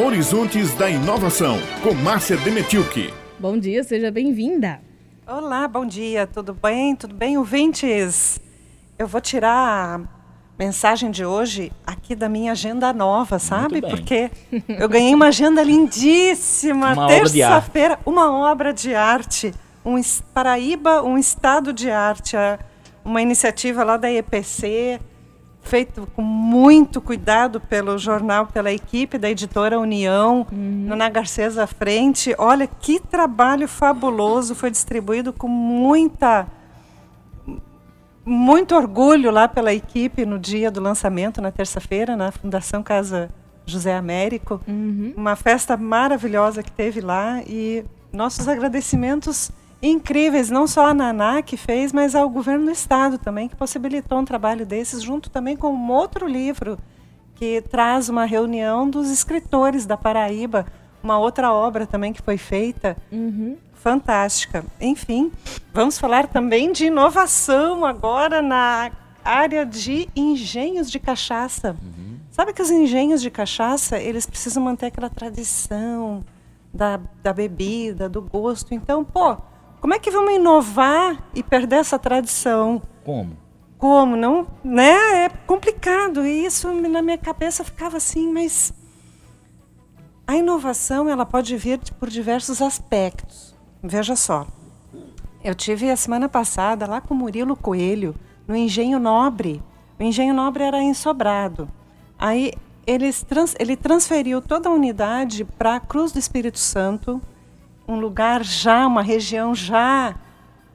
Horizontes da Inovação, com Márcia Demetilke. Bom dia, seja bem-vinda. Olá, bom dia, tudo bem? Tudo bem, ouvintes? Eu vou tirar a mensagem de hoje aqui da minha agenda nova, sabe? Porque eu ganhei uma agenda lindíssima, terça-feira, uma obra de arte, um Paraíba, um estado de arte, uma iniciativa lá da EPC, feito com muito cuidado pelo jornal, pela equipe da editora União, uhum. Nana Garcês à frente. Olha que trabalho fabuloso, foi distribuído com muita muito orgulho lá pela equipe no dia do lançamento, na terça-feira, na Fundação Casa José Américo. Uhum. Uma festa maravilhosa que teve lá e nossos agradecimentos incríveis, não só a Naná que fez, mas ao governo do estado também, que possibilitou um trabalho desses, junto também com um outro livro que traz uma reunião dos escritores da Paraíba, uma outra obra também que foi feita. Uhum. Fantástica. Enfim, vamos falar também de inovação agora na área de engenhos de cachaça. Uhum. Sabe que os engenhos de cachaça, eles precisam manter aquela tradição da, da bebida, do gosto. Então, pô, como é que vamos inovar e perder essa tradição? Como? Como? Não, né? É complicado. E isso na minha cabeça ficava assim, mas a inovação ela pode vir por diversos aspectos. Veja só. Eu tive a semana passada lá com o Murilo Coelho no Engenho Nobre. O Engenho Nobre era em Sobrado. Aí trans, ele transferiu toda a unidade para a Cruz do Espírito Santo um lugar já, uma região já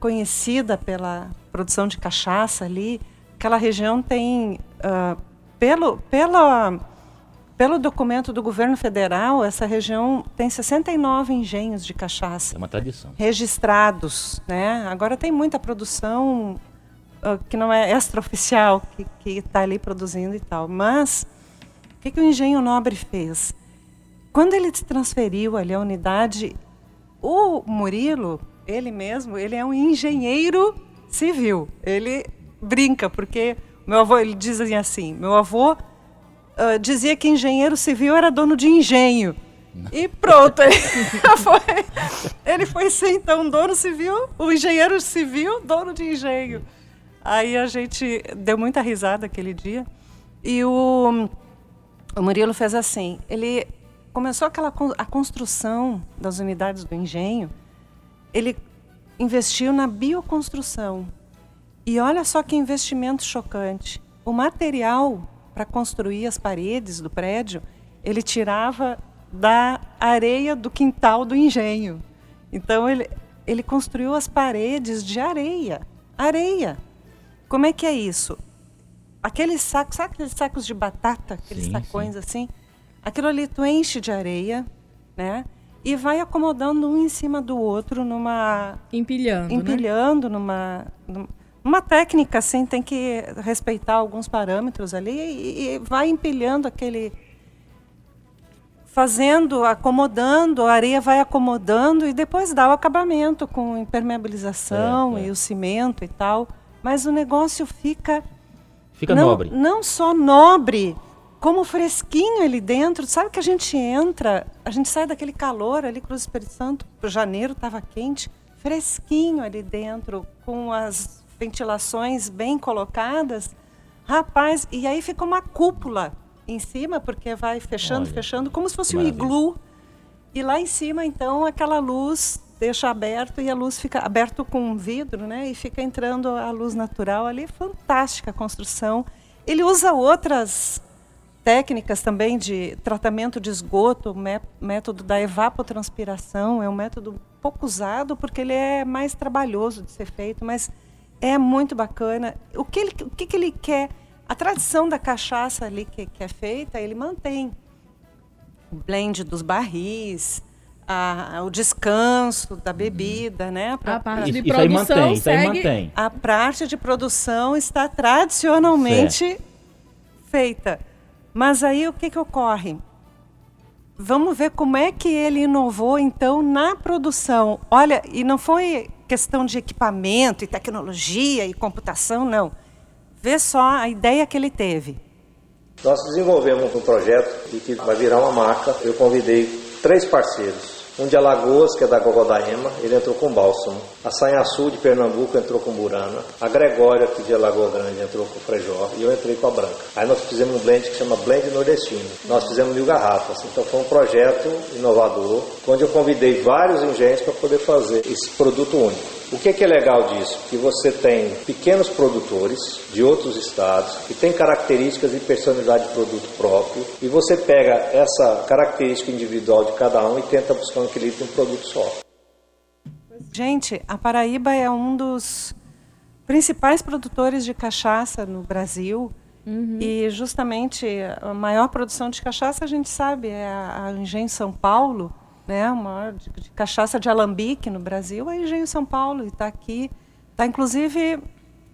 conhecida pela produção de cachaça ali. Aquela região tem, uh, pelo, pela, pelo documento do governo federal, essa região tem 69 engenhos de cachaça. É uma tradição. Registrados. Né? Agora tem muita produção uh, que não é extraoficial, que está ali produzindo e tal. Mas, o que, que o Engenho Nobre fez? Quando ele transferiu ali a unidade, o Murilo, ele mesmo, ele é um engenheiro civil. Ele brinca, porque meu avô, ele diz assim, meu avô uh, dizia que engenheiro civil era dono de engenho. E pronto, ele foi, ele foi ser então dono civil, o engenheiro civil, dono de engenho. Aí a gente deu muita risada aquele dia. E o, o Murilo fez assim, ele começou aquela a construção das unidades do engenho, ele investiu na bioconstrução. E olha só que investimento chocante. O material para construir as paredes do prédio, ele tirava da areia do quintal do engenho. Então ele, ele construiu as paredes de areia. Areia. Como é que é isso? Aqueles sacos, sabe aqueles sacos de batata, aqueles sim, sacões sim. assim? Aquilo ali tu enche de areia, né? E vai acomodando um em cima do outro numa empilhando, né? empilhando né? numa uma técnica assim tem que respeitar alguns parâmetros ali e, e vai empilhando aquele fazendo, acomodando, a areia vai acomodando e depois dá o acabamento com impermeabilização é, é. e o cimento e tal. Mas o negócio fica fica não, nobre. Não só nobre, como fresquinho ali dentro. Sabe que a gente entra, a gente sai daquele calor ali, Cruz Espírito Santo, janeiro estava quente, fresquinho ali dentro, com as ventilações bem colocadas. Rapaz, e aí fica uma cúpula em cima, porque vai fechando, Olha, fechando, como se fosse um iglu. E lá em cima, então, aquela luz deixa aberto e a luz fica aberto com vidro, né? E fica entrando a luz natural ali. Fantástica a construção. Ele usa outras técnicas também de tratamento de esgoto, o método da evapotranspiração, é um método pouco usado porque ele é mais trabalhoso de ser feito, mas é muito bacana. O que ele, o que, que ele quer? A tradição da cachaça ali que, que é feita, ele mantém o blend dos barris, a, o descanso da bebida, né? Pra, a parte de produção mantém, segue... mantém. A parte de produção está tradicionalmente certo. feita. Mas aí o que, que ocorre? Vamos ver como é que ele inovou então na produção. Olha, e não foi questão de equipamento e tecnologia e computação, não. Vê só a ideia que ele teve. Nós desenvolvemos um projeto que vai virar uma marca. Eu convidei três parceiros um de Alagoas, que é da Gogodaema, ele entrou com Bálsamo. A Sanhaçu de Pernambuco entrou com Burana. A Gregória, aqui de Alagoa Grande, entrou com Frejó. E eu entrei com a Branca. Aí nós fizemos um blend que chama Blend Nordestino. Nós fizemos mil garrafas. Então foi um projeto inovador, onde eu convidei vários engenhos para poder fazer esse produto único. O que é, que é legal disso? Que você tem pequenos produtores de outros estados que têm características e personalidade de produto próprio e você pega essa característica individual de cada um e tenta buscar um equilíbrio em um produto só. Gente, a Paraíba é um dos principais produtores de cachaça no Brasil. Uhum. E justamente a maior produção de cachaça a gente sabe é a, a Engenho São Paulo, né, o maior de, de, cachaça de alambique no Brasil é Engenho São Paulo, e está aqui. Está inclusive.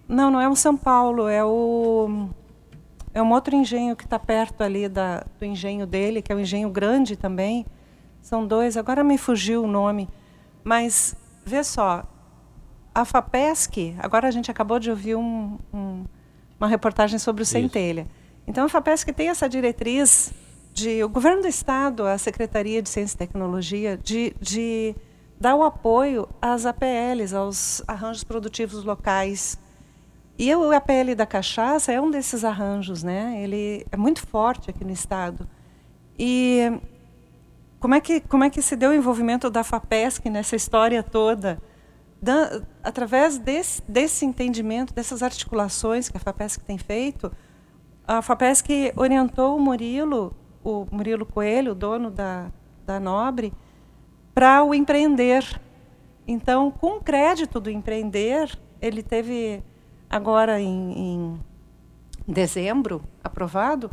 Não, não é o São Paulo, é o. É um outro engenho que está perto ali da, do engenho dele, que é um engenho grande também. São dois, agora me fugiu o nome. Mas, vê só, a FAPESC, agora a gente acabou de ouvir um, um, uma reportagem sobre o Isso. Centelha. Então, a FAPESC tem essa diretriz de o governo do estado, a Secretaria de Ciência e Tecnologia, de, de dar o apoio às APLs, aos arranjos produtivos locais. E o APL da cachaça é um desses arranjos, né? Ele é muito forte aqui no estado. E como é que como é que se deu o envolvimento da Fapesc nessa história toda? Da, através desse, desse entendimento, dessas articulações que a Fapesc tem feito, a Fapesc orientou o Murilo o Murilo Coelho, dono da, da Nobre, para o empreender. Então, com o crédito do empreender, ele teve agora em, em dezembro aprovado,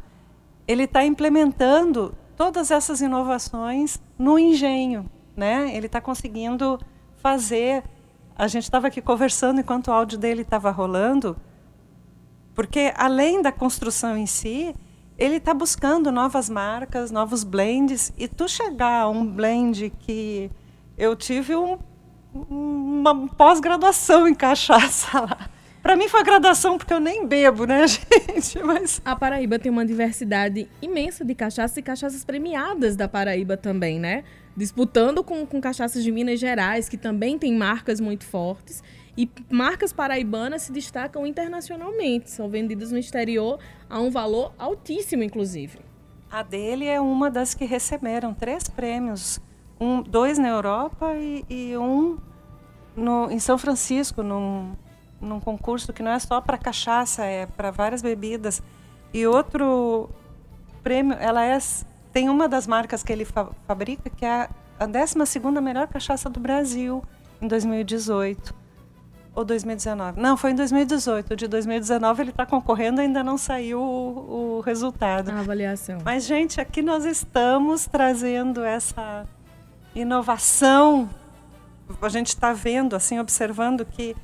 ele está implementando todas essas inovações no engenho, né? Ele está conseguindo fazer. A gente estava aqui conversando enquanto o áudio dele estava rolando, porque além da construção em si, ele está buscando novas marcas, novos blends. E tu chegar a um blend que eu tive um, uma pós-graduação em cachaça lá. Para mim foi graduação porque eu nem bebo, né, gente? Mas a Paraíba tem uma diversidade imensa de cachaças e cachaças premiadas da Paraíba também, né? Disputando com, com cachaças de Minas Gerais, que também tem marcas muito fortes. E marcas paraibanas se destacam internacionalmente, são vendidas no exterior a um valor altíssimo, inclusive. A dele é uma das que receberam três prêmios, um, dois na Europa e, e um no, em São Francisco, num, num concurso que não é só para cachaça, é para várias bebidas. E outro prêmio, ela é tem uma das marcas que ele fa fabrica que é a 12 segunda melhor cachaça do Brasil em 2018 ou 2019? Não, foi em 2018. O de 2019 ele está concorrendo, ainda não saiu o, o, resultado. A avaliação. Mas, gente, aqui nós estamos trazendo essa inovação. A gente está vendo, assim, observando que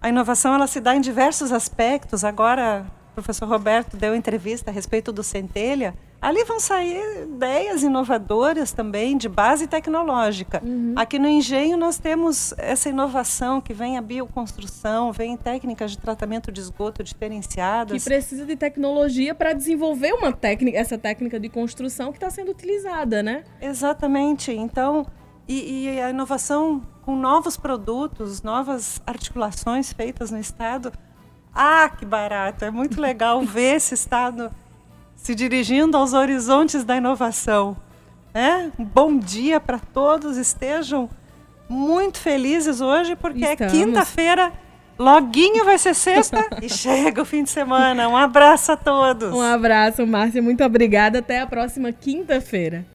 a inovação ela se dá em diversos aspectos. Agora, o professor Roberto deu entrevista a respeito do Centelha Ali vão sair ideias inovadoras também de base tecnológica. Uhum. Aqui no Engenho nós temos essa inovação que vem a bioconstrução, vem técnicas de tratamento de esgoto diferenciadas. Que precisa de tecnologia para desenvolver uma técnica, essa técnica de construção que está sendo utilizada, né? Exatamente. Então, e, e a inovação com novos produtos, novas articulações feitas no estado. Ah, que barato! É muito legal ver esse estado se dirigindo aos horizontes da inovação. Um bom dia para todos, estejam muito felizes hoje, porque é Estamos. é quinta-feira, loguinho vai ser sexta e chega o fim de semana. Um abraço a todos. Um abraço, Márcia, muito obrigada. Até a próxima quinta-feira.